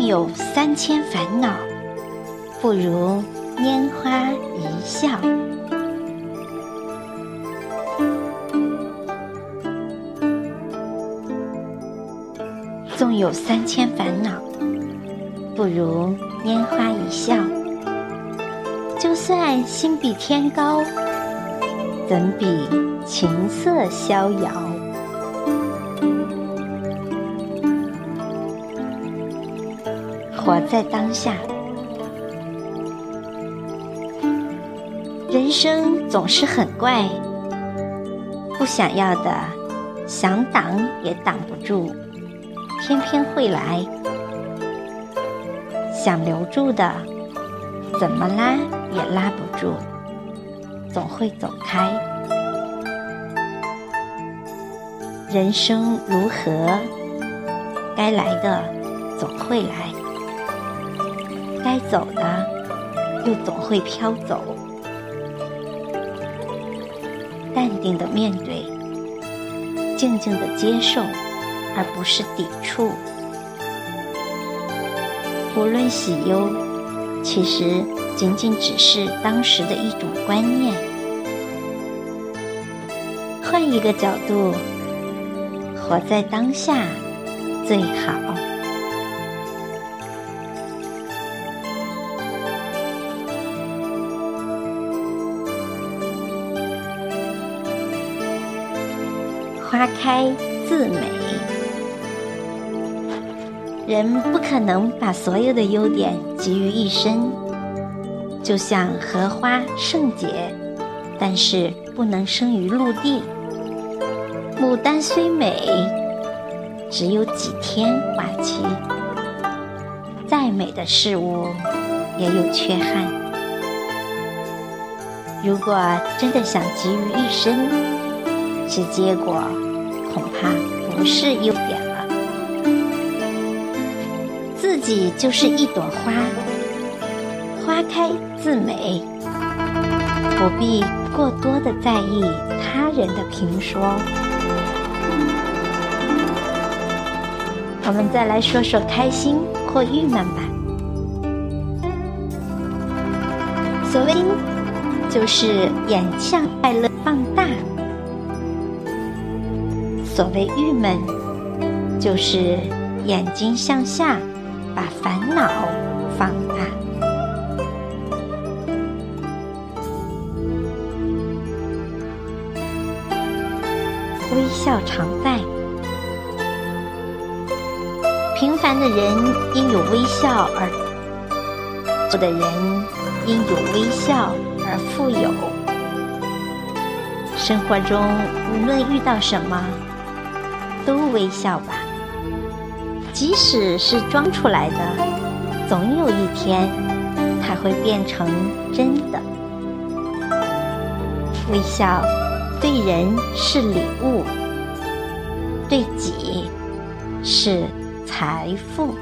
纵有三千烦恼，不如拈花一笑。纵有三千烦恼，不如拈花一笑。就算心比天高，怎比琴瑟逍遥？活在当下，人生总是很怪，不想要的，想挡也挡不住。偏偏会来，想留住的，怎么拉也拉不住，总会走开。人生如河，该来的总会来，该走的又总会飘走。淡定的面对，静静的接受。而不是抵触。无论喜忧，其实仅仅只是当时的一种观念。换一个角度，活在当下最好。花开自美。人不可能把所有的优点集于一身，就像荷花圣洁，但是不能生于陆地。牡丹虽美，只有几天花期。再美的事物也有缺憾。如果真的想集于一身，其结果恐怕不是优点了。自己就是一朵花，花开自美，不必过多的在意他人的评说。我们再来说说开心或郁闷吧。所谓“就是眼向快乐放大”，所谓郁闷，就是眼睛向下。把烦恼放大，微笑常在。平凡的人因有微笑而富的人因有微笑而富有。生活中无论遇到什么，都微笑吧。即使是装出来的，总有一天，它会变成真的。微笑对人是礼物，对己是财富。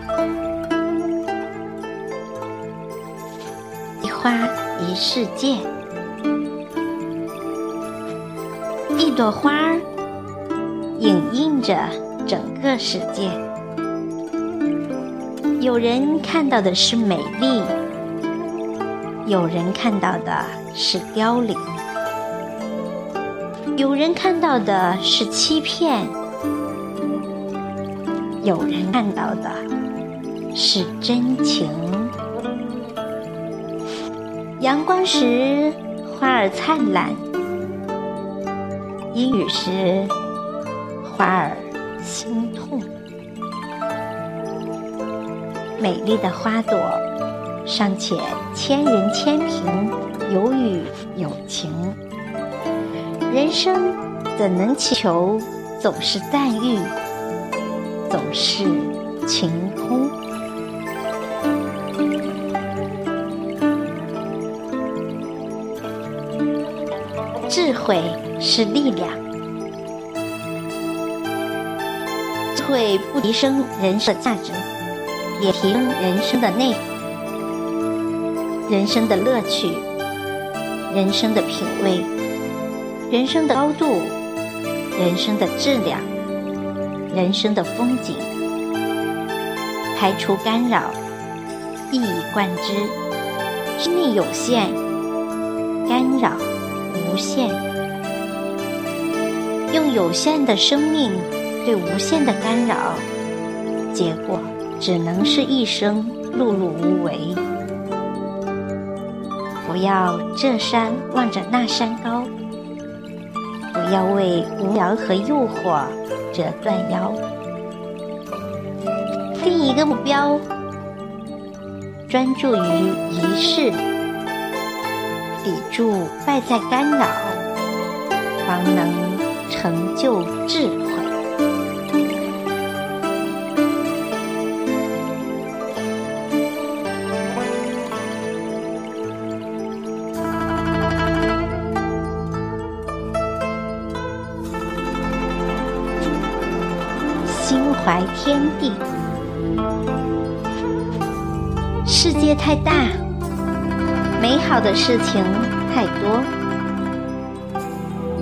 一花一世界，一朵花儿影映着整个世界。有人看到的是美丽，有人看到的是凋零，有人看到的是欺骗，有人看到的是真情。阳光时，花儿灿烂；阴雨时，花儿心痛。美丽的花朵，尚且千人千评，有雨有晴。人生怎能祈求总是赞誉，总是晴空？智慧是力量，会不提升人生的价值。也提升人生的内、人生的乐趣、人生的品味、人生的高度、人生的质量、人生的风景。排除干扰，一以贯之。生命有限，干扰无限。用有限的生命对无限的干扰，结果只能是一生碌碌无为。不要这山望着那山高，不要为无聊和诱惑折断腰。定一个目标，专注于一事，抵住外在干扰，方能成就智慧。怀天地。世界太大，美好的事情太多。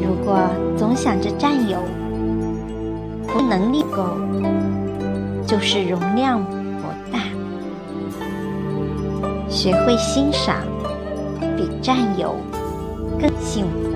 如果总想着占有，不能力够，就是容量不大。学会欣赏，比占有更幸福。